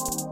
you